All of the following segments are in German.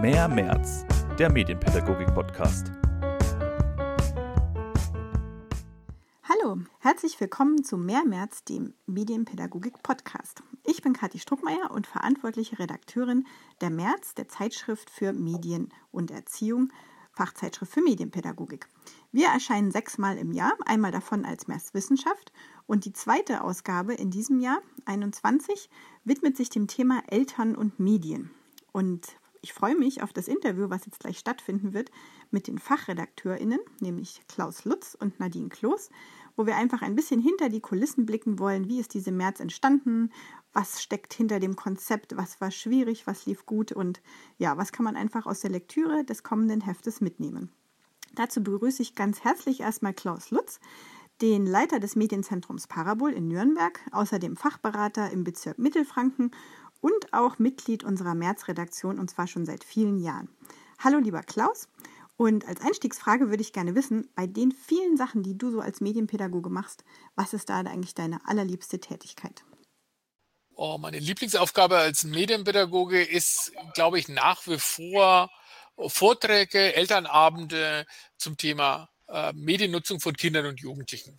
Mehr März, der Medienpädagogik-Podcast. Hallo, herzlich willkommen zu Mehr März, dem Medienpädagogik-Podcast. Ich bin Kathi Struckmeier und verantwortliche Redakteurin der März, der Zeitschrift für Medien und Erziehung, Fachzeitschrift für Medienpädagogik. Wir erscheinen sechsmal im Jahr, einmal davon als März Wissenschaft und die zweite Ausgabe in diesem Jahr, 21, widmet sich dem Thema Eltern und Medien. Und ich freue mich auf das Interview, was jetzt gleich stattfinden wird, mit den FachredakteurInnen, nämlich Klaus Lutz und Nadine Kloß, wo wir einfach ein bisschen hinter die Kulissen blicken wollen. Wie ist diese März entstanden? Was steckt hinter dem Konzept? Was war schwierig? Was lief gut? Und ja, was kann man einfach aus der Lektüre des kommenden Heftes mitnehmen? Dazu begrüße ich ganz herzlich erstmal Klaus Lutz, den Leiter des Medienzentrums Parabol in Nürnberg, außerdem Fachberater im Bezirk Mittelfranken und auch Mitglied unserer März-Redaktion und zwar schon seit vielen Jahren. Hallo, lieber Klaus. Und als Einstiegsfrage würde ich gerne wissen, bei den vielen Sachen, die du so als Medienpädagoge machst, was ist da eigentlich deine allerliebste Tätigkeit? Oh, meine Lieblingsaufgabe als Medienpädagoge ist, glaube ich, nach wie vor Vorträge, Elternabende zum Thema äh, Mediennutzung von Kindern und Jugendlichen.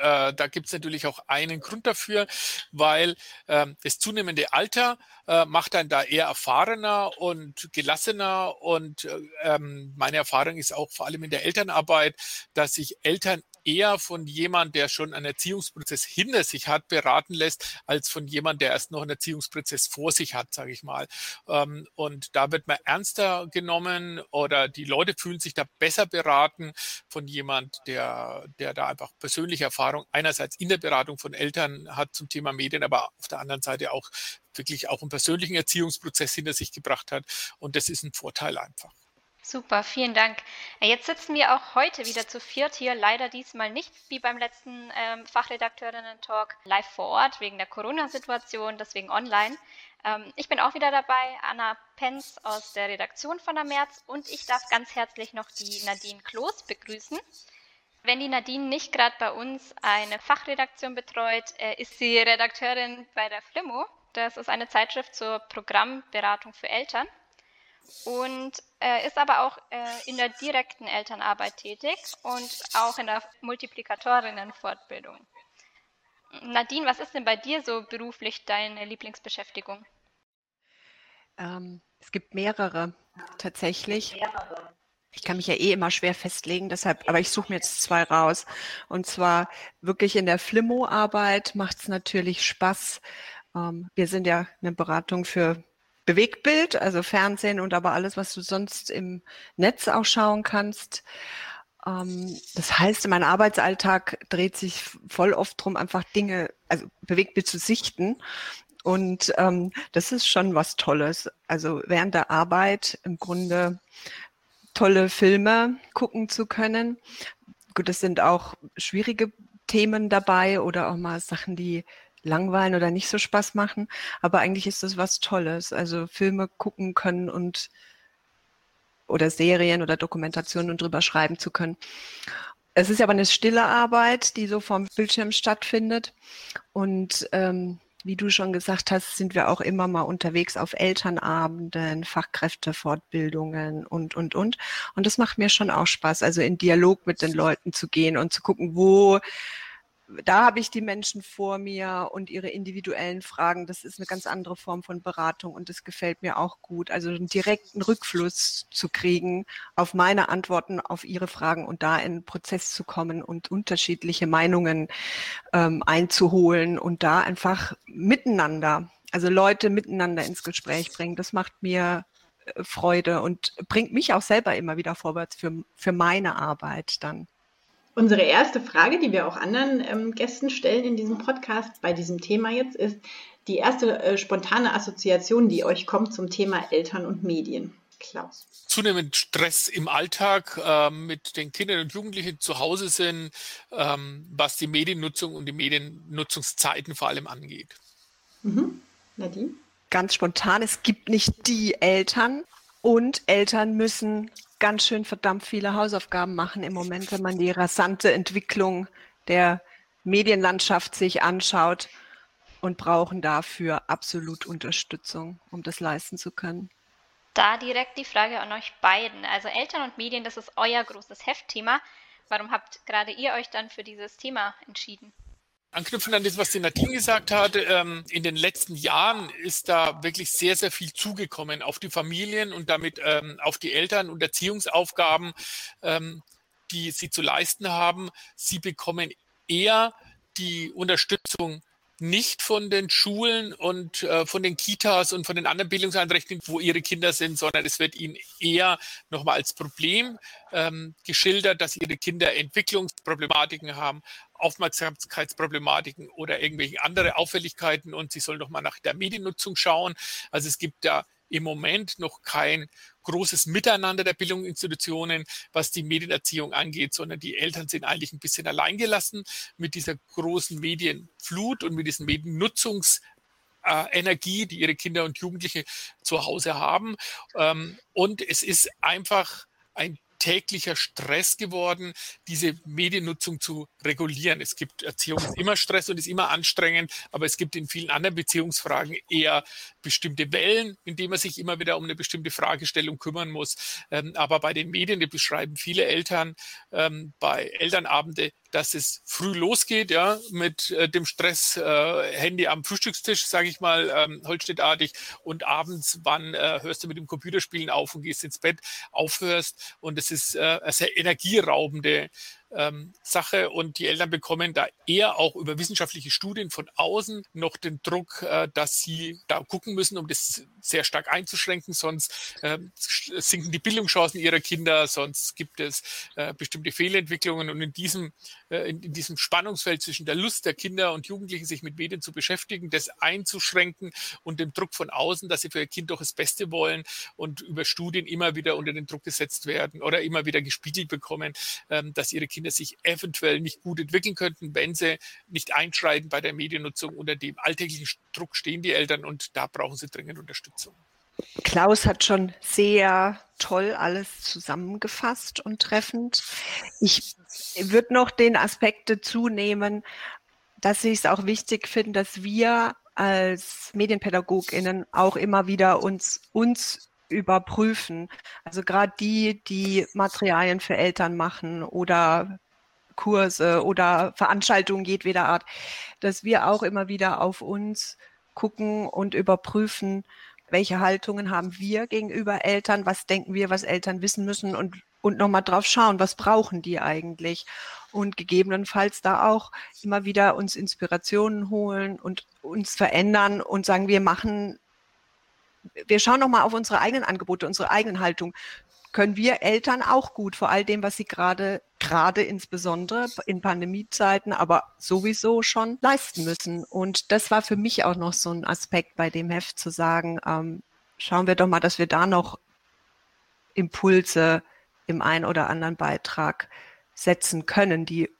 Äh, da gibt es natürlich auch einen Grund dafür, weil äh, das zunehmende Alter äh, macht einen da eher erfahrener und gelassener. Und äh, ähm, meine Erfahrung ist auch vor allem in der Elternarbeit, dass sich Eltern eher von jemand, der schon einen Erziehungsprozess hinter sich hat, beraten lässt, als von jemand, der erst noch einen Erziehungsprozess vor sich hat, sage ich mal. Ähm, und da wird man ernster genommen oder die Leute fühlen sich da besser beraten von jemand, der, der da einfach persönliche Erfahrung einerseits in der Beratung von Eltern hat zum Thema Medien, aber auf der anderen Seite auch wirklich auch einen persönlichen Erziehungsprozess hinter sich gebracht hat. Und das ist ein Vorteil einfach. Super, vielen Dank. Jetzt sitzen wir auch heute wieder zu viert hier, leider diesmal nicht wie beim letzten ähm, Fachredakteurinnen-Talk live vor Ort wegen der Corona-Situation, deswegen online. Ähm, ich bin auch wieder dabei, Anna Penz aus der Redaktion von der März und ich darf ganz herzlich noch die Nadine Kloß begrüßen. Wenn die Nadine nicht gerade bei uns eine Fachredaktion betreut, äh, ist sie Redakteurin bei der Flimmo. Das ist eine Zeitschrift zur Programmberatung für Eltern und äh, ist aber auch äh, in der direkten Elternarbeit tätig und auch in der Multiplikatorinnenfortbildung. Nadine, was ist denn bei dir so beruflich deine Lieblingsbeschäftigung? Ähm, es gibt mehrere tatsächlich. Ich kann mich ja eh immer schwer festlegen, deshalb, aber ich suche mir jetzt zwei raus. Und zwar wirklich in der Flimmo-Arbeit macht es natürlich Spaß. Ähm, wir sind ja eine Beratung für Bewegtbild, also Fernsehen und aber alles, was du sonst im Netz auch schauen kannst. Ähm, das heißt, mein Arbeitsalltag dreht sich voll oft drum, einfach Dinge, also Bewegtbild zu sichten. Und ähm, das ist schon was Tolles. Also während der Arbeit im Grunde tolle Filme gucken zu können. Gut, es sind auch schwierige Themen dabei oder auch mal Sachen, die langweilen oder nicht so Spaß machen. Aber eigentlich ist das was Tolles. Also Filme gucken können und oder Serien oder Dokumentationen und drüber schreiben zu können. Es ist aber eine stille Arbeit, die so vom Bildschirm stattfindet. Und ähm, wie du schon gesagt hast, sind wir auch immer mal unterwegs auf Elternabenden, Fachkräftefortbildungen und, und, und. Und das macht mir schon auch Spaß, also in Dialog mit den Leuten zu gehen und zu gucken, wo da habe ich die Menschen vor mir und ihre individuellen Fragen. Das ist eine ganz andere Form von Beratung und das gefällt mir auch gut. Also einen direkten Rückfluss zu kriegen auf meine Antworten auf ihre Fragen und da in einen Prozess zu kommen und unterschiedliche Meinungen ähm, einzuholen und da einfach miteinander, also Leute miteinander ins Gespräch bringen. Das macht mir äh, Freude und bringt mich auch selber immer wieder vorwärts für, für meine Arbeit dann. Unsere erste Frage, die wir auch anderen ähm, Gästen stellen in diesem Podcast bei diesem Thema jetzt, ist die erste äh, spontane Assoziation, die euch kommt zum Thema Eltern und Medien. Klaus. Zunehmend Stress im Alltag äh, mit den Kindern und Jugendlichen zu Hause sind, ähm, was die Mediennutzung und die Mediennutzungszeiten vor allem angeht. Mhm. Nadine? Ganz spontan, es gibt nicht die Eltern und Eltern müssen ganz schön verdammt viele Hausaufgaben machen im Moment, wenn man die rasante Entwicklung der Medienlandschaft sich anschaut und brauchen dafür absolut Unterstützung, um das leisten zu können. Da direkt die Frage an euch beiden. Also Eltern und Medien, das ist euer großes Heftthema. Warum habt gerade ihr euch dann für dieses Thema entschieden? Anknüpfen an das, was die Nadine gesagt hat, ähm, in den letzten Jahren ist da wirklich sehr, sehr viel zugekommen auf die Familien und damit ähm, auf die Eltern und Erziehungsaufgaben, ähm, die sie zu leisten haben. Sie bekommen eher die Unterstützung nicht von den Schulen und äh, von den Kitas und von den anderen Bildungseinrichtungen, wo ihre Kinder sind, sondern es wird ihnen eher nochmal als Problem ähm, geschildert, dass ihre Kinder Entwicklungsproblematiken haben, Aufmerksamkeitsproblematiken oder irgendwelche andere Auffälligkeiten und sie sollen nochmal nach der Mediennutzung schauen. Also es gibt da im Moment noch kein großes Miteinander der Bildungsinstitutionen, was die Medienerziehung angeht, sondern die Eltern sind eigentlich ein bisschen alleingelassen mit dieser großen Medienflut und mit diesen Mediennutzungsenergie, die ihre Kinder und Jugendliche zu Hause haben. Ähm, und es ist einfach ein täglicher Stress geworden, diese Mediennutzung zu regulieren. Es gibt Erziehung ist immer Stress und ist immer anstrengend, aber es gibt in vielen anderen Beziehungsfragen eher bestimmte Wellen, in denen man sich immer wieder um eine bestimmte Fragestellung kümmern muss. Ähm, aber bei den Medien, die beschreiben viele Eltern ähm, bei Elternabende, dass es früh losgeht, ja, mit äh, dem Stress, äh, Handy am Frühstückstisch, sage ich mal, ähm, holstedtartig, und abends, wann äh, hörst du mit dem Computerspielen auf und gehst ins Bett, aufhörst. Und es ist äh, eine sehr energieraubende ähm, Sache und die Eltern bekommen da eher auch über wissenschaftliche Studien von außen noch den Druck, äh, dass sie da gucken müssen, um das sehr stark einzuschränken, sonst äh, sinken die Bildungschancen ihrer Kinder, sonst gibt es äh, bestimmte Fehlentwicklungen. Und in diesem, äh, in, in, diesem Spannungsfeld zwischen der Lust der Kinder und Jugendlichen, sich mit Medien zu beschäftigen, das einzuschränken und dem Druck von außen, dass sie für ihr Kind doch das Beste wollen und über Studien immer wieder unter den Druck gesetzt werden oder immer wieder gespiegelt bekommen, ähm, dass ihre Kinder sich eventuell nicht gut entwickeln könnten, wenn sie nicht einschreiten bei der Mediennutzung. Unter dem alltäglichen Druck stehen die Eltern und da brauchen sie dringend Unterstützung. Klaus hat schon sehr toll alles zusammengefasst und treffend. Ich würde noch den Aspekt dazu nehmen, dass ich es auch wichtig finde, dass wir als Medienpädagoginnen auch immer wieder uns, uns überprüfen. Also gerade die, die Materialien für Eltern machen oder Kurse oder Veranstaltungen jedweder Art, dass wir auch immer wieder auf uns gucken und überprüfen, welche Haltungen haben wir gegenüber Eltern, was denken wir, was Eltern wissen müssen und, und nochmal drauf schauen, was brauchen die eigentlich und gegebenenfalls da auch immer wieder uns Inspirationen holen und uns verändern und sagen, wir machen wir schauen nochmal auf unsere eigenen Angebote, unsere eigenen Haltung. Können wir Eltern auch gut vor all dem, was sie gerade, gerade insbesondere in Pandemiezeiten, aber sowieso schon leisten müssen? Und das war für mich auch noch so ein Aspekt bei dem Heft zu sagen, ähm, schauen wir doch mal, dass wir da noch Impulse im einen oder anderen Beitrag setzen können, die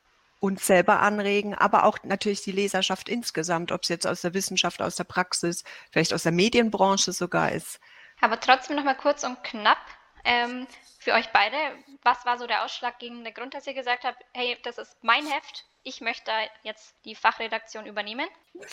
uns selber anregen, aber auch natürlich die Leserschaft insgesamt, ob es jetzt aus der Wissenschaft, aus der Praxis, vielleicht aus der Medienbranche sogar ist. Aber trotzdem noch mal kurz und knapp ähm, für euch beide. Was war so der ausschlaggebende Grund, dass ihr gesagt habt, hey, das ist mein Heft, ich möchte jetzt die Fachredaktion übernehmen?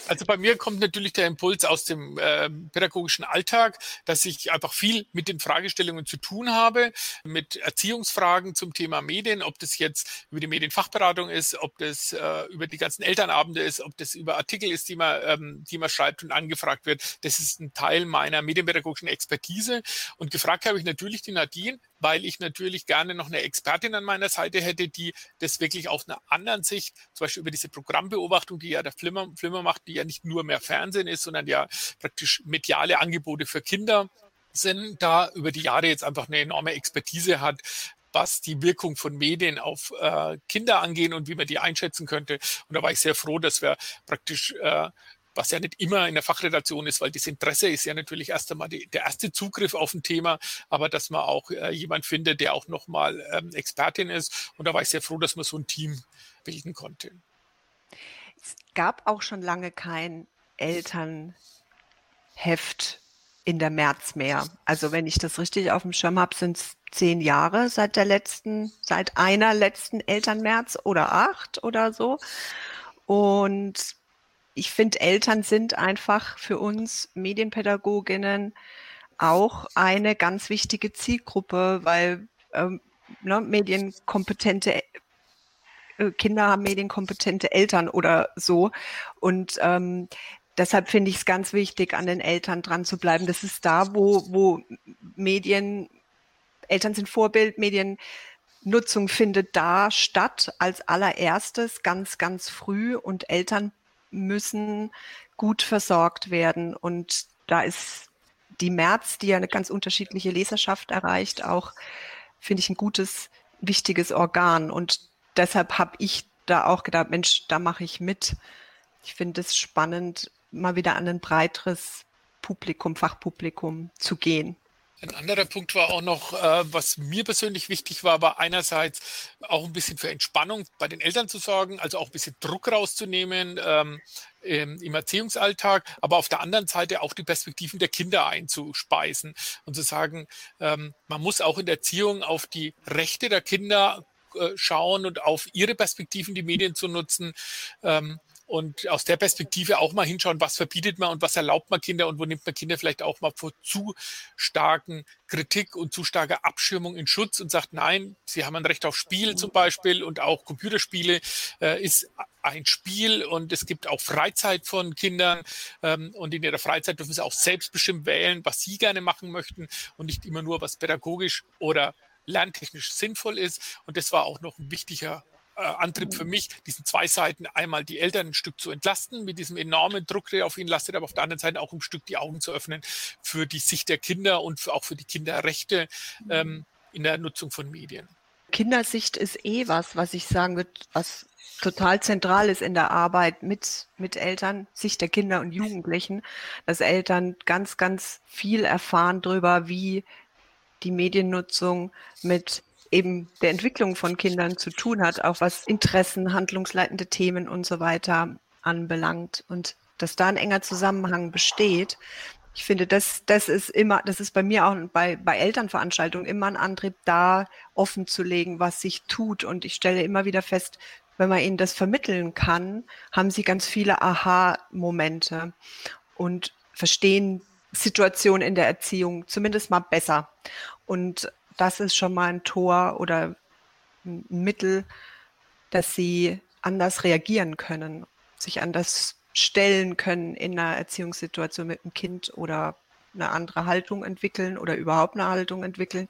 Also bei mir kommt natürlich der Impuls aus dem äh, pädagogischen Alltag, dass ich einfach viel mit den Fragestellungen zu tun habe, mit Erziehungsfragen zum Thema Medien, ob das jetzt über die Medienfachberatung ist, ob das äh, über die ganzen Elternabende ist, ob das über Artikel ist, die man, ähm, die man schreibt und angefragt wird. Das ist ein Teil meiner medienpädagogischen Expertise. Und gefragt habe ich natürlich die Nadine, weil ich natürlich gerne noch eine Expertin an meiner Seite hätte, die das wirklich aus einer anderen Sicht, zum Beispiel über diese Programmbeobachtung, die ja der Flimmer, Flimmer macht, die ja nicht nur mehr Fernsehen ist, sondern ja praktisch mediale Angebote für Kinder sind, da über die Jahre jetzt einfach eine enorme Expertise hat, was die Wirkung von Medien auf äh, Kinder angehen und wie man die einschätzen könnte. Und da war ich sehr froh, dass wir praktisch äh, was ja nicht immer in der Fachredaktion ist, weil das Interesse ist ja natürlich erst einmal die, der erste Zugriff auf ein Thema, aber dass man auch äh, jemand findet, der auch nochmal ähm, Expertin ist. Und da war ich sehr froh, dass man so ein Team bilden konnte. Es gab auch schon lange kein Elternheft in der März mehr. Also wenn ich das richtig auf dem Schirm habe, sind es zehn Jahre seit der letzten, seit einer letzten Elternmärz oder acht oder so. Und ich finde, Eltern sind einfach für uns Medienpädagoginnen auch eine ganz wichtige Zielgruppe, weil ähm, ne, medienkompetente äh, Kinder haben medienkompetente Eltern oder so. Und ähm, deshalb finde ich es ganz wichtig, an den Eltern dran zu bleiben. Das ist da, wo, wo Medien, Eltern sind Vorbild, Mediennutzung findet da statt als allererstes ganz, ganz früh und Eltern müssen gut versorgt werden. Und da ist die März, die ja eine ganz unterschiedliche Leserschaft erreicht, auch, finde ich, ein gutes, wichtiges Organ. Und deshalb habe ich da auch gedacht, Mensch, da mache ich mit. Ich finde es spannend, mal wieder an ein breiteres Publikum, Fachpublikum zu gehen. Ein anderer Punkt war auch noch, äh, was mir persönlich wichtig war, war einerseits auch ein bisschen für Entspannung bei den Eltern zu sorgen, also auch ein bisschen Druck rauszunehmen ähm, im, Erziehungsalltag, aber auf der anderen Seite auch die Perspektiven der Kinder einzuspeisen und zu sagen, ähm, man muss auch in der Erziehung auf die Rechte der Kinder äh, schauen und auf ihre Perspektiven die Medien zu nutzen. Ähm, und aus der Perspektive auch mal hinschauen, was verbietet man und was erlaubt man Kinder und wo nimmt man Kinder vielleicht auch mal vor zu starken Kritik und zu starker Abschirmung in Schutz und sagt, nein, sie haben ein Recht auf Spiel zum Beispiel und auch Computerspiele äh, ist ein Spiel und es gibt auch Freizeit von Kindern ähm, und in ihrer Freizeit dürfen sie auch selbstbestimmt wählen, was sie gerne machen möchten und nicht immer nur, was pädagogisch oder lerntechnisch sinnvoll ist. Und das war auch noch ein wichtiger Antrieb für mich, diesen zwei Seiten einmal die Eltern ein Stück zu entlasten, mit diesem enormen Druck, der auf ihnen lastet, aber auf der anderen Seite auch ein Stück die Augen zu öffnen für die Sicht der Kinder und für, auch für die Kinderrechte ähm, in der Nutzung von Medien. Kindersicht ist eh was, was ich sagen würde, was total zentral ist in der Arbeit mit, mit Eltern, Sicht der Kinder und Jugendlichen, dass Eltern ganz, ganz viel erfahren darüber, wie die Mediennutzung mit eben der Entwicklung von Kindern zu tun hat, auch was Interessen, handlungsleitende Themen und so weiter anbelangt und dass da ein enger Zusammenhang besteht. Ich finde, das, das ist immer, das ist bei mir auch bei, bei Elternveranstaltungen immer ein Antrieb, da offen zu legen, was sich tut. Und ich stelle immer wieder fest, wenn man ihnen das vermitteln kann, haben sie ganz viele Aha-Momente und verstehen Situationen in der Erziehung zumindest mal besser. Und das ist schon mal ein Tor oder ein Mittel, dass sie anders reagieren können, sich anders stellen können in einer Erziehungssituation mit einem Kind oder eine andere Haltung entwickeln oder überhaupt eine Haltung entwickeln.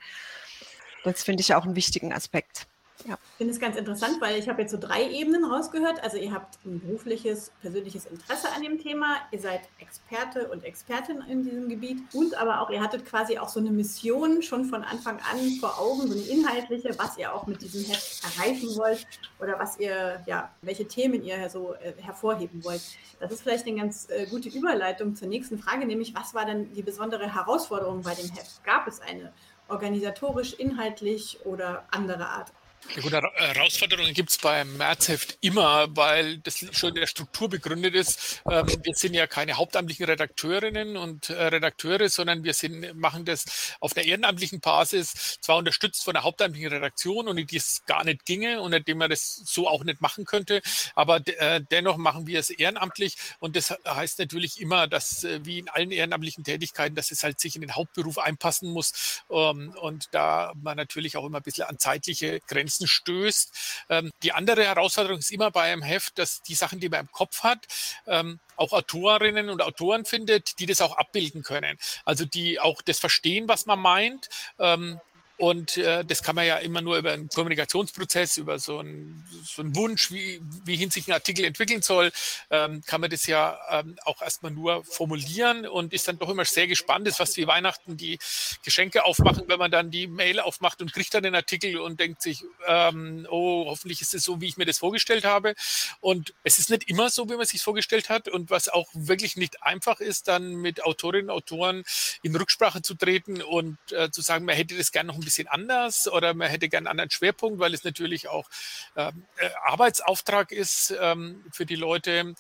Das finde ich auch einen wichtigen Aspekt. Ja. Ich finde es ganz interessant, weil ich habe jetzt so drei Ebenen rausgehört. Also ihr habt ein berufliches, persönliches Interesse an dem Thema, ihr seid Experte und Expertin in diesem Gebiet und aber auch, ihr hattet quasi auch so eine Mission schon von Anfang an vor Augen, so eine inhaltliche, was ihr auch mit diesem Heft erreichen wollt oder was ihr, ja, welche Themen ihr so äh, hervorheben wollt. Das ist vielleicht eine ganz äh, gute Überleitung zur nächsten Frage, nämlich was war denn die besondere Herausforderung bei dem Heft? Gab es eine organisatorisch, inhaltlich oder andere Art? Ja, gut, Herausforderungen gibt es beim Märzheft immer, weil das schon in der Struktur begründet ist. Ähm, wir sind ja keine hauptamtlichen Redakteurinnen und äh, Redakteure, sondern wir sind, machen das auf der ehrenamtlichen Basis, zwar unterstützt von der hauptamtlichen Redaktion und die es gar nicht ginge und indem man das so auch nicht machen könnte, aber äh, dennoch machen wir es ehrenamtlich und das heißt natürlich immer, dass äh, wie in allen ehrenamtlichen Tätigkeiten, dass es halt sich in den Hauptberuf einpassen muss ähm, und da man natürlich auch immer ein bisschen an zeitliche Grenzen Grenzen stößt. Ähm, die andere Herausforderung ist immer bei einem Heft, dass die Sachen, die man im Kopf hat, ähm, auch Autorinnen und Autoren findet, die das auch abbilden können. Also die auch das verstehen, was man meint. Ähm, und äh, das kann man ja immer nur über einen Kommunikationsprozess, über so einen, so einen Wunsch, wie, wie hin sich ein Artikel entwickeln soll, ähm, kann man das ja ähm, auch erstmal nur formulieren und ist dann doch immer sehr gespannt, ist fast wie Weihnachten die Geschenke aufmachen, wenn man dann die Mail aufmacht und kriegt dann den Artikel und denkt sich, ähm, oh, hoffentlich ist es so, wie ich mir das vorgestellt habe. Und es ist nicht immer so, wie man sich vorgestellt hat. Und was auch wirklich nicht einfach ist, dann mit Autorinnen und Autoren in Rücksprache zu treten und äh, zu sagen, man hätte das gerne noch ein bisschen bisschen anders oder man hätte gerne einen anderen Schwerpunkt, weil es natürlich auch ähm, äh, Arbeitsauftrag ist ähm, für die Leute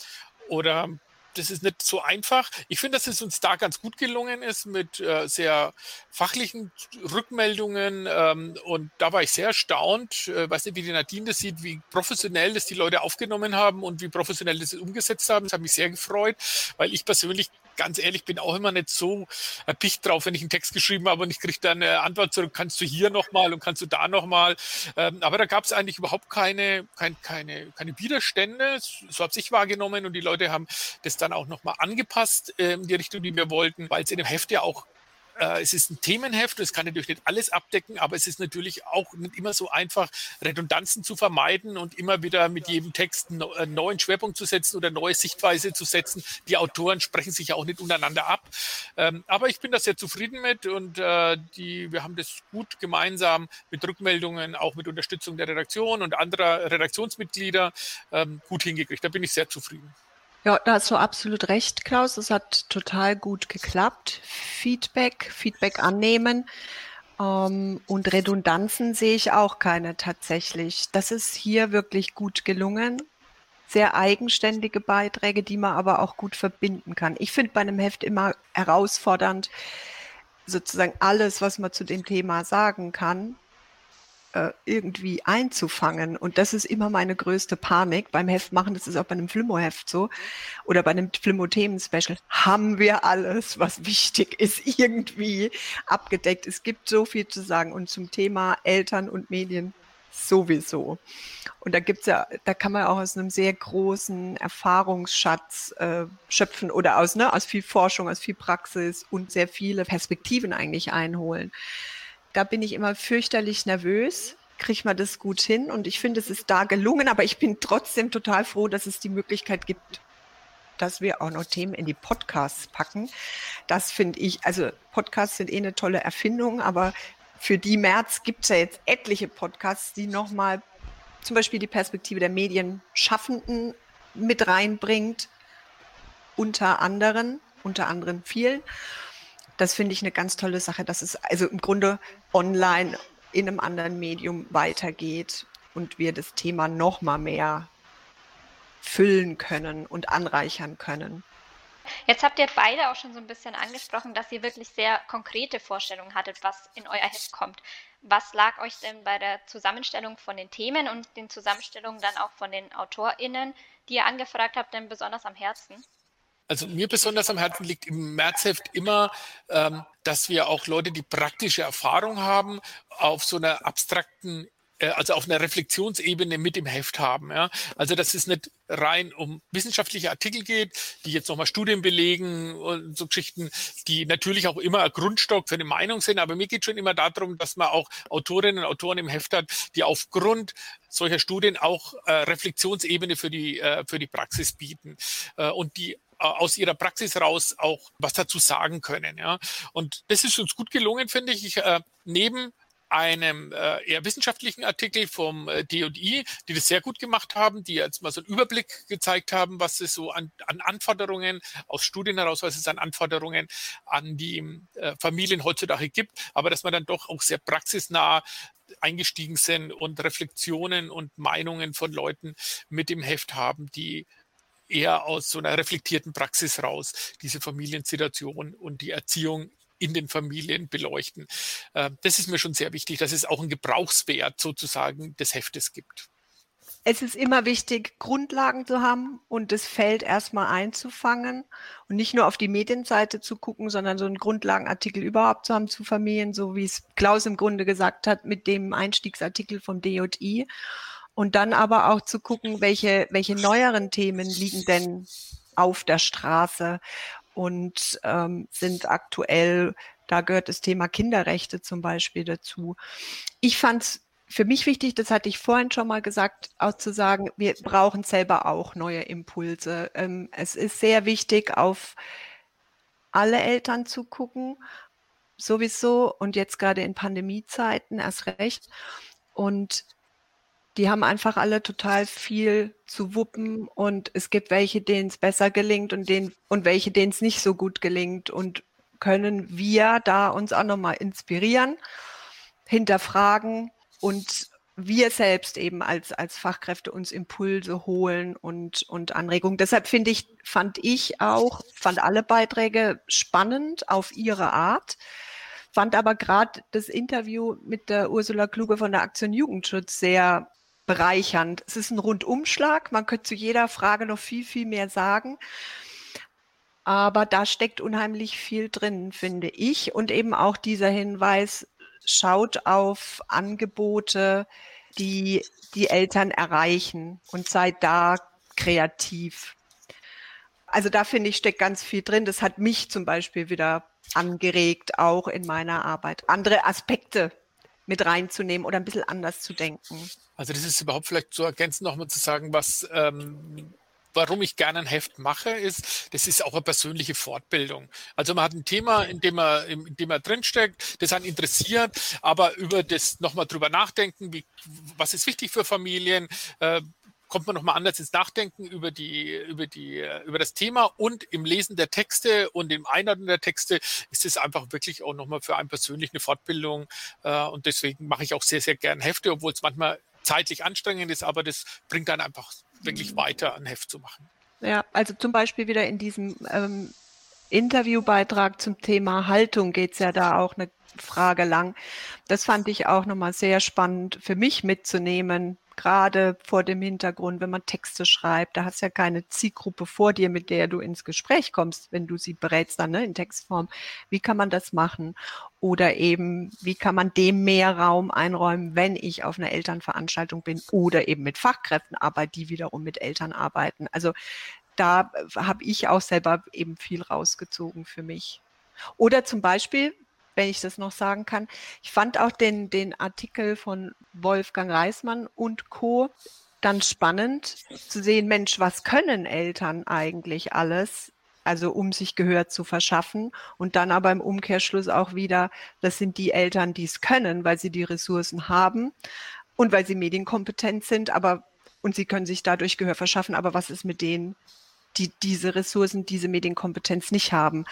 oder das ist nicht so einfach. Ich finde, dass es uns da ganz gut gelungen ist mit äh, sehr fachlichen Rückmeldungen. Ähm, und da war ich sehr erstaunt. Äh, weiß nicht, wie die Nadine das sieht, wie professionell das die Leute aufgenommen haben und wie professionell das umgesetzt haben. Das hat mich sehr gefreut, weil ich persönlich ganz ehrlich bin auch immer nicht so erpicht drauf, wenn ich einen Text geschrieben habe und ich kriege dann eine Antwort zurück, kannst du hier nochmal und kannst du da nochmal. Ähm, aber da gab es eigentlich überhaupt keine, kein, keine, keine Widerstände. So habe ich wahrgenommen und die Leute haben das dann auch nochmal angepasst äh, in die Richtung, die wir wollten, weil es in dem Heft ja auch äh, es ist ein Themenheft, es kann natürlich nicht alles abdecken, aber es ist natürlich auch nicht immer so einfach, Redundanzen zu vermeiden und immer wieder mit jedem Text einen neuen Schwerpunkt zu setzen oder neue Sichtweise zu setzen. Die Autoren sprechen sich ja auch nicht untereinander ab. Ähm, aber ich bin da sehr zufrieden mit und äh, die, wir haben das gut gemeinsam mit Rückmeldungen, auch mit Unterstützung der Redaktion und anderer Redaktionsmitglieder ähm, gut hingekriegt. Da bin ich sehr zufrieden. Ja, da hast du absolut recht, Klaus. Es hat total gut geklappt. Feedback, Feedback annehmen. Ähm, und Redundanzen sehe ich auch keine tatsächlich. Das ist hier wirklich gut gelungen. Sehr eigenständige Beiträge, die man aber auch gut verbinden kann. Ich finde bei einem Heft immer herausfordernd, sozusagen alles, was man zu dem Thema sagen kann, irgendwie einzufangen. Und das ist immer meine größte Panik beim Heft machen. Das ist auch bei einem Flimmo-Heft so oder bei einem Flimmo-Themen-Special. Haben wir alles, was wichtig ist, irgendwie abgedeckt? Es gibt so viel zu sagen. Und zum Thema Eltern und Medien sowieso. Und da gibt's ja, da kann man auch aus einem sehr großen Erfahrungsschatz äh, schöpfen oder aus, ne, aus viel Forschung, aus viel Praxis und sehr viele Perspektiven eigentlich einholen. Da bin ich immer fürchterlich nervös. Kriegt man das gut hin? Und ich finde, es ist da gelungen, aber ich bin trotzdem total froh, dass es die Möglichkeit gibt, dass wir auch noch Themen in die Podcasts packen. Das finde ich, also Podcasts sind eh eine tolle Erfindung, aber für die März gibt es ja jetzt etliche Podcasts, die nochmal zum Beispiel die Perspektive der Medienschaffenden mit reinbringt, unter anderen, unter anderem vielen. Das finde ich eine ganz tolle Sache, dass es also im Grunde online in einem anderen Medium weitergeht und wir das Thema noch mal mehr füllen können und anreichern können. Jetzt habt ihr beide auch schon so ein bisschen angesprochen, dass ihr wirklich sehr konkrete Vorstellungen hattet, was in euer Heft kommt. Was lag euch denn bei der Zusammenstellung von den Themen und den Zusammenstellungen dann auch von den AutorInnen, die ihr angefragt habt, denn besonders am Herzen? Also mir besonders am Herzen liegt im Märzheft immer, ähm, dass wir auch Leute, die praktische Erfahrung haben, auf so einer abstrakten also auf einer Reflexionsebene mit im Heft haben. Ja? Also dass es nicht rein um wissenschaftliche Artikel geht, die jetzt nochmal Studien belegen und so Geschichten, die natürlich auch immer ein Grundstock für eine Meinung sind. Aber mir geht schon immer darum, dass man auch Autorinnen und Autoren im Heft hat, die aufgrund solcher Studien auch äh, Reflexionsebene für die, äh, für die Praxis bieten äh, und die äh, aus ihrer Praxis raus auch was dazu sagen können. Ja. Und das ist uns gut gelungen, finde ich. ich äh, neben einem äh, eher wissenschaftlichen Artikel vom äh, DI, die das sehr gut gemacht haben, die jetzt mal so einen Überblick gezeigt haben, was es so an, an Anforderungen aus Studien heraus, was es an Anforderungen an die äh, Familien heutzutage gibt, aber dass man dann doch auch sehr praxisnah eingestiegen sind und Reflexionen und Meinungen von Leuten mit im Heft haben, die eher aus so einer reflektierten Praxis raus diese Familiensituation und die Erziehung in den Familien beleuchten. Ähm, das ist mir schon sehr wichtig, dass es auch einen Gebrauchswert sozusagen des Heftes gibt. Es ist immer wichtig, Grundlagen zu haben und das Feld erstmal einzufangen und nicht nur auf die Medienseite zu gucken, sondern so einen Grundlagenartikel überhaupt zu haben zu Familien, so wie es Klaus im Grunde gesagt hat mit dem Einstiegsartikel vom DJI. Und dann aber auch zu gucken, welche, welche neueren Themen liegen denn auf der Straße und ähm, sind aktuell, da gehört das Thema Kinderrechte zum Beispiel dazu. Ich fand es für mich wichtig, das hatte ich vorhin schon mal gesagt, auch zu sagen, wir brauchen selber auch neue Impulse. Ähm, es ist sehr wichtig, auf alle Eltern zu gucken, sowieso und jetzt gerade in Pandemiezeiten erst recht. Und die haben einfach alle total viel zu wuppen und es gibt welche, denen es besser gelingt und, denen, und welche, denen es nicht so gut gelingt und können wir da uns auch nochmal inspirieren, hinterfragen und wir selbst eben als, als Fachkräfte uns Impulse holen und, und Anregungen. Deshalb finde ich, fand ich auch, fand alle Beiträge spannend auf ihre Art fand aber gerade das Interview mit der Ursula Kluge von der Aktion Jugendschutz sehr bereichernd. Es ist ein Rundumschlag. Man könnte zu jeder Frage noch viel, viel mehr sagen. Aber da steckt unheimlich viel drin, finde ich. Und eben auch dieser Hinweis, schaut auf Angebote, die die Eltern erreichen und seid da kreativ. Also da finde ich, steckt ganz viel drin. Das hat mich zum Beispiel wieder angeregt, auch in meiner Arbeit, andere Aspekte mit reinzunehmen oder ein bisschen anders zu denken. Also das ist überhaupt vielleicht zu ergänzen, nochmal zu sagen, was ähm, warum ich gerne ein Heft mache, ist, das ist auch eine persönliche Fortbildung. Also man hat ein Thema, in dem man, in dem man drinsteckt, das einen interessiert, aber über das nochmal drüber nachdenken, wie, was ist wichtig für Familien, äh, kommt man nochmal anders ins Nachdenken über die, über die, über das Thema und im Lesen der Texte und im Einordnen der Texte ist es einfach wirklich auch nochmal für einen persönlich eine Fortbildung. Äh, und deswegen mache ich auch sehr, sehr gern Hefte, obwohl es manchmal zeitlich anstrengend ist, aber das bringt dann einfach wirklich mhm. weiter, ein Heft zu machen. Ja, also zum Beispiel wieder in diesem ähm, Interviewbeitrag zum Thema Haltung geht es ja da auch eine Frage lang. Das fand ich auch nochmal sehr spannend für mich mitzunehmen, gerade vor dem Hintergrund, wenn man Texte schreibt, da hast du ja keine Zielgruppe vor dir, mit der du ins Gespräch kommst, wenn du sie berätst dann ne, in Textform. Wie kann man das machen? Oder eben, wie kann man dem mehr Raum einräumen, wenn ich auf einer Elternveranstaltung bin oder eben mit Fachkräften arbeite, die wiederum mit Eltern arbeiten. Also da habe ich auch selber eben viel rausgezogen für mich. Oder zum Beispiel, wenn ich das noch sagen kann. Ich fand auch den, den Artikel von Wolfgang Reismann und Co. dann spannend zu sehen, Mensch, was können Eltern eigentlich alles? Also um sich Gehör zu verschaffen und dann aber im Umkehrschluss auch wieder, das sind die Eltern, die es können, weil sie die Ressourcen haben und weil sie medienkompetent sind, aber und sie können sich dadurch Gehör verschaffen, aber was ist mit denen, die diese Ressourcen, diese Medienkompetenz nicht haben?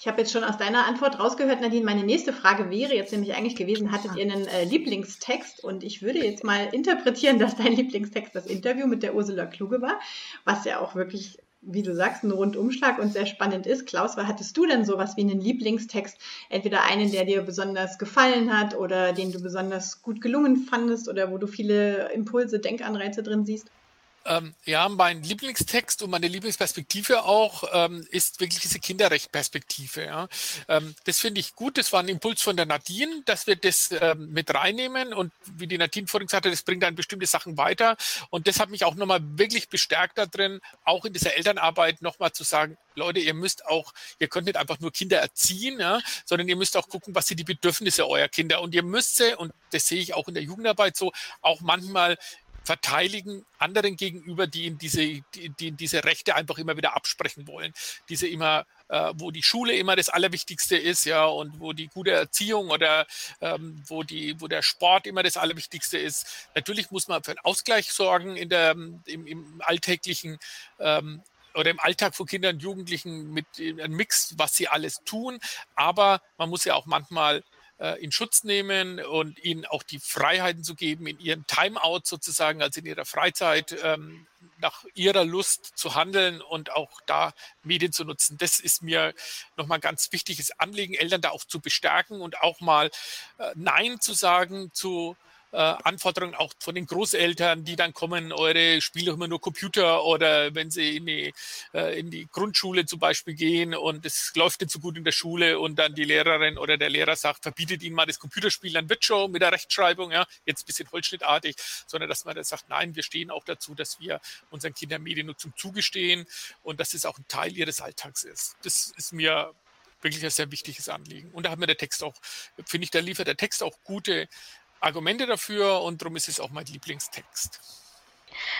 Ich habe jetzt schon aus deiner Antwort rausgehört, Nadine. Meine nächste Frage wäre jetzt nämlich eigentlich gewesen, hattet ihr einen äh, Lieblingstext? Und ich würde jetzt mal interpretieren, dass dein Lieblingstext das Interview mit der Ursula Kluge war, was ja auch wirklich, wie du sagst, ein Rundumschlag und sehr spannend ist. Klaus, hattest du denn sowas wie einen Lieblingstext? Entweder einen, der dir besonders gefallen hat oder den du besonders gut gelungen fandest oder wo du viele Impulse, Denkanreize drin siehst? Ähm, ja, mein Lieblingstext und meine Lieblingsperspektive auch ähm, ist wirklich diese Kinderrechtperspektive. Ja. Ähm, das finde ich gut. Das war ein Impuls von der Nadine, dass wir das ähm, mit reinnehmen. Und wie die Nadine vorhin gesagt hat, das bringt dann bestimmte Sachen weiter. Und das hat mich auch nochmal wirklich bestärkt darin, auch in dieser Elternarbeit nochmal zu sagen, Leute, ihr müsst auch, ihr könnt nicht einfach nur Kinder erziehen, ja, sondern ihr müsst auch gucken, was sind die Bedürfnisse eurer Kinder. Und ihr müsst sie, und das sehe ich auch in der Jugendarbeit so, auch manchmal verteidigen anderen gegenüber, die in diese, die, die diese Rechte einfach immer wieder absprechen wollen. Diese immer, äh, wo die Schule immer das Allerwichtigste ist, ja, und wo die gute Erziehung oder ähm, wo die, wo der Sport immer das Allerwichtigste ist. Natürlich muss man für einen Ausgleich sorgen in der, im, im alltäglichen ähm, oder im Alltag von Kindern und Jugendlichen mit einem Mix, was sie alles tun. Aber man muss ja auch manchmal äh, in Schutz nehmen und ihnen auch die Freiheiten zu geben, in ihren Timeout sozusagen, also in ihrer Freizeit ähm, nach ihrer Lust zu handeln und auch da Medien zu nutzen. Das ist mir nochmal ganz wichtiges Anliegen, Eltern da auch zu bestärken und auch mal äh, Nein zu sagen zu äh, Anforderungen auch von den Großeltern, die dann kommen, eure spielen doch immer nur Computer oder wenn sie in die, äh, in die Grundschule zum Beispiel gehen und es läuft nicht so gut in der Schule und dann die Lehrerin oder der Lehrer sagt, verbietet ihnen mal das Computerspiel, dann wird schon mit der Rechtschreibung, ja, jetzt ein bisschen holzschnittartig, sondern dass man dann sagt, nein, wir stehen auch dazu, dass wir unseren Kindern Mediennutzung zugestehen und dass es auch ein Teil ihres Alltags ist. Das ist mir wirklich ein sehr wichtiges Anliegen. Und da hat mir der Text auch, finde ich, da liefert der Text auch gute Argumente dafür und darum ist es auch mein Lieblingstext.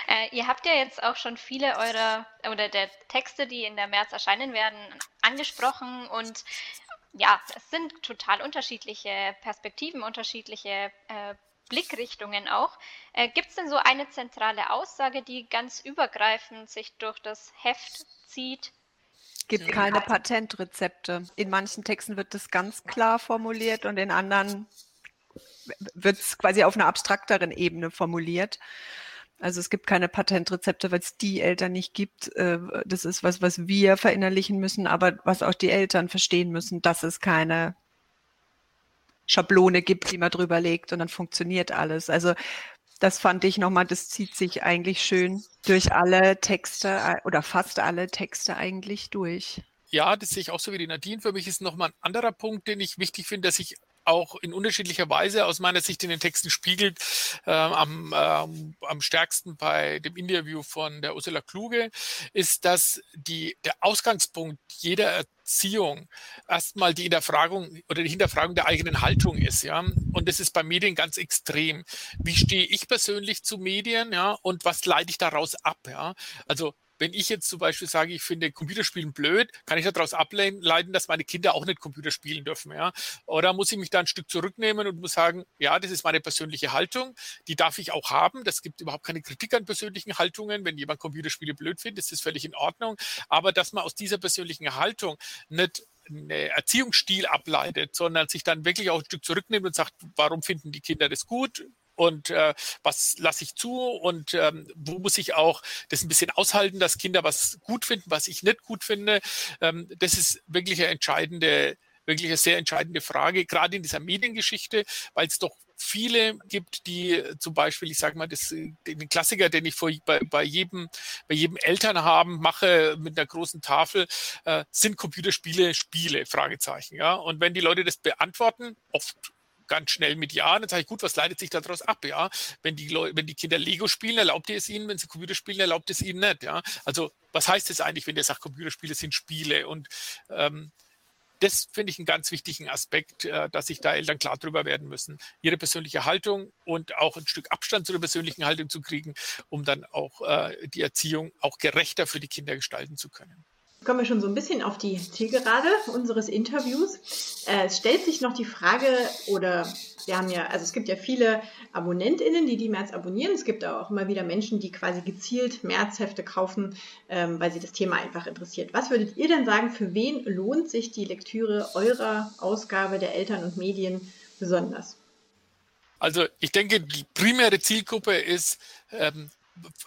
Äh, ihr habt ja jetzt auch schon viele eurer oder der Texte, die in der März erscheinen werden, angesprochen und ja, es sind total unterschiedliche Perspektiven, unterschiedliche äh, Blickrichtungen auch. Äh, Gibt es denn so eine zentrale Aussage, die ganz übergreifend sich durch das Heft zieht? Es gibt keine Patentrezepte. In manchen Texten wird das ganz klar formuliert und in anderen wird es quasi auf einer abstrakteren Ebene formuliert. Also es gibt keine Patentrezepte, weil es die Eltern nicht gibt. Äh, das ist was, was wir verinnerlichen müssen, aber was auch die Eltern verstehen müssen, dass es keine Schablone gibt, die man drüber legt und dann funktioniert alles. Also das fand ich nochmal, das zieht sich eigentlich schön durch alle Texte äh, oder fast alle Texte eigentlich durch. ja, das sehe ich auch so wie die Nadine. Für mich ist nochmal ein anderer Punkt, den ich wichtig finde, dass ich auch in unterschiedlicher Weise aus meiner Sicht in den Texten spiegelt. Äh, am, ähm, am stärksten bei dem Interview von der Ursula Kluge ist, dass die, der Ausgangspunkt jeder Erziehung erstmal die Hinterfragung oder die Hinterfragung der eigenen Haltung ist, ja. Und das ist bei Medien ganz extrem. Wie stehe ich persönlich zu Medien, ja? Und was leite ich daraus ab, ja? Also wenn ich jetzt zum Beispiel sage, ich finde Computerspielen blöd, kann ich daraus ableiten, dass meine Kinder auch nicht Computer spielen dürfen. Ja? Oder muss ich mich da ein Stück zurücknehmen und muss sagen, ja, das ist meine persönliche Haltung, die darf ich auch haben. Das gibt überhaupt keine Kritik an persönlichen Haltungen. Wenn jemand Computerspiele blöd findet, ist das völlig in Ordnung. Aber dass man aus dieser persönlichen Haltung nicht eine Erziehungsstil ableitet, sondern sich dann wirklich auch ein Stück zurücknimmt und sagt, warum finden die Kinder das gut? Und äh, was lasse ich zu und ähm, wo muss ich auch das ein bisschen aushalten, dass Kinder was gut finden, was ich nicht gut finde. Ähm, das ist wirklich eine entscheidende, wirklich eine sehr entscheidende Frage, gerade in dieser Mediengeschichte, weil es doch viele gibt, die zum Beispiel, ich sage mal, das, den Klassiker, den ich vor, bei, bei, jedem, bei jedem Eltern haben, mache mit einer großen Tafel, äh, sind Computerspiele Spiele? Fragezeichen. Ja? Und wenn die Leute das beantworten, oft ganz schnell mit Ja. Dann sage ich, gut, was leitet sich daraus ab? Ja, wenn die, Leute, wenn die Kinder Lego spielen, erlaubt ihr es ihnen, wenn sie Computer spielen, erlaubt es ihnen nicht. Ja, also was heißt es eigentlich, wenn ihr sagt, Computerspiele sind Spiele? Und ähm, das finde ich einen ganz wichtigen Aspekt, äh, dass sich da Eltern klar drüber werden müssen, ihre persönliche Haltung und auch ein Stück Abstand zu der persönlichen Haltung zu kriegen, um dann auch äh, die Erziehung auch gerechter für die Kinder gestalten zu können kommen wir schon so ein bisschen auf die Zielgerade unseres Interviews. Äh, es stellt sich noch die Frage, oder wir haben ja, also es gibt ja viele AbonnentInnen, die die März abonnieren. Es gibt auch immer wieder Menschen, die quasi gezielt Märzhefte kaufen, ähm, weil sie das Thema einfach interessiert. Was würdet ihr denn sagen, für wen lohnt sich die Lektüre eurer Ausgabe der Eltern und Medien besonders? Also ich denke, die primäre Zielgruppe ist ähm,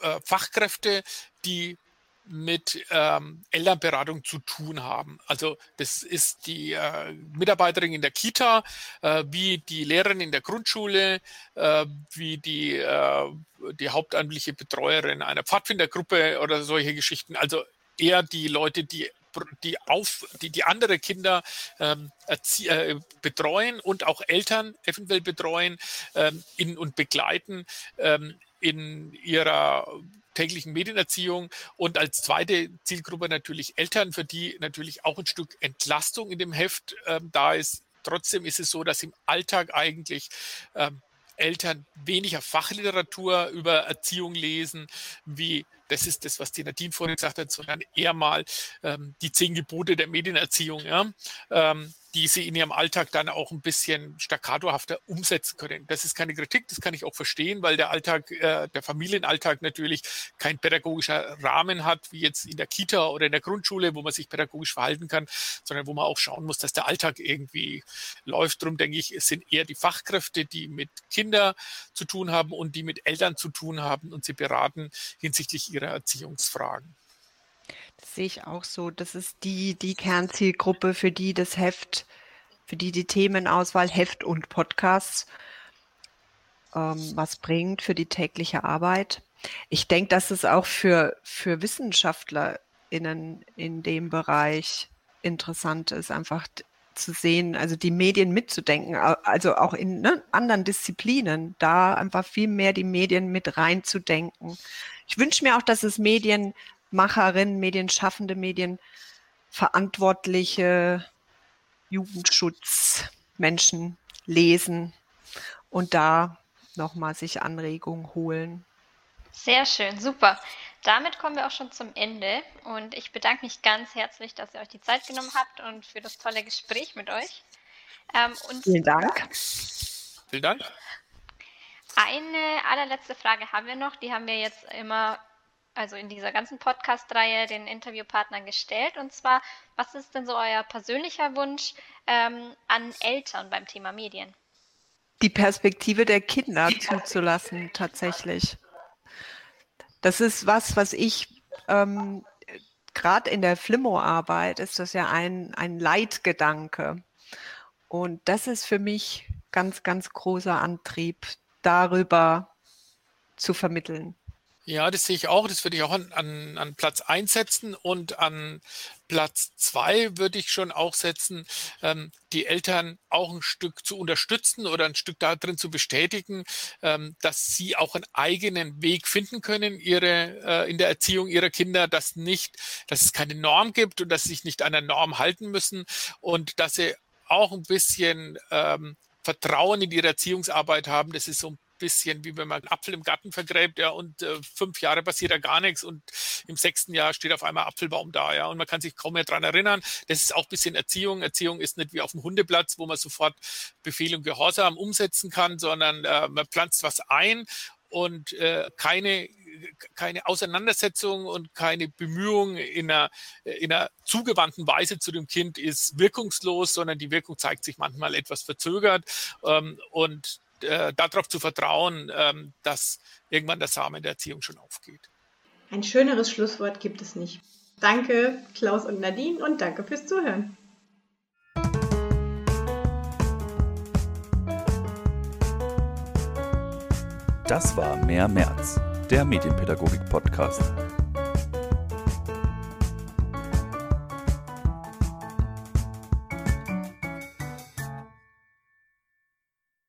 äh, Fachkräfte, die mit ähm, Elternberatung zu tun haben. Also das ist die äh, Mitarbeiterin in der Kita, äh, wie die Lehrerin in der Grundschule, äh, wie die, äh, die hauptamtliche Betreuerin einer Pfadfindergruppe oder solche Geschichten. Also eher die Leute, die die auf die die andere Kinder ähm, äh, betreuen und auch Eltern eventuell betreuen ähm, in, und begleiten ähm, in ihrer täglichen Medienerziehung und als zweite Zielgruppe natürlich Eltern, für die natürlich auch ein Stück Entlastung in dem Heft ähm, da ist. Trotzdem ist es so, dass im Alltag eigentlich ähm, Eltern weniger Fachliteratur über Erziehung lesen, wie das ist das, was die Nadine vorhin gesagt hat, sondern eher mal ähm, die zehn Gebote der Medienerziehung. Ja? Ähm, die sie in ihrem Alltag dann auch ein bisschen staccatohafter umsetzen können. Das ist keine Kritik, das kann ich auch verstehen, weil der Alltag, äh, der Familienalltag natürlich kein pädagogischer Rahmen hat, wie jetzt in der Kita oder in der Grundschule, wo man sich pädagogisch verhalten kann, sondern wo man auch schauen muss, dass der Alltag irgendwie läuft. Darum denke ich, es sind eher die Fachkräfte, die mit Kindern zu tun haben und die mit Eltern zu tun haben und sie beraten hinsichtlich ihrer Erziehungsfragen. Sehe ich auch so. Das ist die, die Kernzielgruppe, für die das Heft, für die die Themenauswahl Heft und Podcasts ähm, was bringt für die tägliche Arbeit. Ich denke, dass es auch für, für WissenschaftlerInnen in dem Bereich interessant ist, einfach zu sehen, also die Medien mitzudenken, also auch in ne, anderen Disziplinen, da einfach viel mehr die Medien mit reinzudenken. Ich wünsche mir auch, dass es Medien Macherinnen, Medienschaffende, Medienverantwortliche, Jugendschutzmenschen lesen und da nochmal sich Anregungen holen. Sehr schön, super. Damit kommen wir auch schon zum Ende und ich bedanke mich ganz herzlich, dass ihr euch die Zeit genommen habt und für das tolle Gespräch mit euch. Ähm, Vielen Dank. Vielen Dank. Eine allerletzte Frage haben wir noch, die haben wir jetzt immer also in dieser ganzen Podcast-Reihe den Interviewpartnern gestellt. Und zwar, was ist denn so euer persönlicher Wunsch ähm, an Eltern beim Thema Medien? Die Perspektive der Kinder zuzulassen, tatsächlich. Das ist was, was ich ähm, gerade in der Flimmo-Arbeit ist das ja ein, ein Leitgedanke. Und das ist für mich ganz, ganz großer Antrieb, darüber zu vermitteln. Ja, das sehe ich auch. Das würde ich auch an, an, an Platz 1 setzen und an Platz 2 würde ich schon auch setzen, ähm, die Eltern auch ein Stück zu unterstützen oder ein Stück darin zu bestätigen, ähm, dass sie auch einen eigenen Weg finden können ihre, äh, in der Erziehung ihrer Kinder, dass nicht, dass es keine Norm gibt und dass sie sich nicht an der Norm halten müssen und dass sie auch ein bisschen ähm, Vertrauen in ihre Erziehungsarbeit haben. Das ist so ein bisschen wie wenn man einen Apfel im Garten vergräbt, ja, und äh, fünf Jahre passiert da gar nichts und im sechsten Jahr steht auf einmal Apfelbaum da, ja, und man kann sich kaum mehr dran erinnern. Das ist auch ein bisschen Erziehung. Erziehung ist nicht wie auf dem Hundeplatz, wo man sofort Befehl und Gehorsam umsetzen kann, sondern äh, man pflanzt was ein und äh, keine keine Auseinandersetzung und keine Bemühung in einer, in einer zugewandten Weise zu dem Kind ist wirkungslos, sondern die Wirkung zeigt sich manchmal etwas verzögert. Ähm, und äh, darauf zu vertrauen, ähm, dass irgendwann der Samen der Erziehung schon aufgeht. Ein schöneres Schlusswort gibt es nicht. Danke, Klaus und Nadine, und danke fürs Zuhören. Das war Mehr März, der Medienpädagogik-Podcast.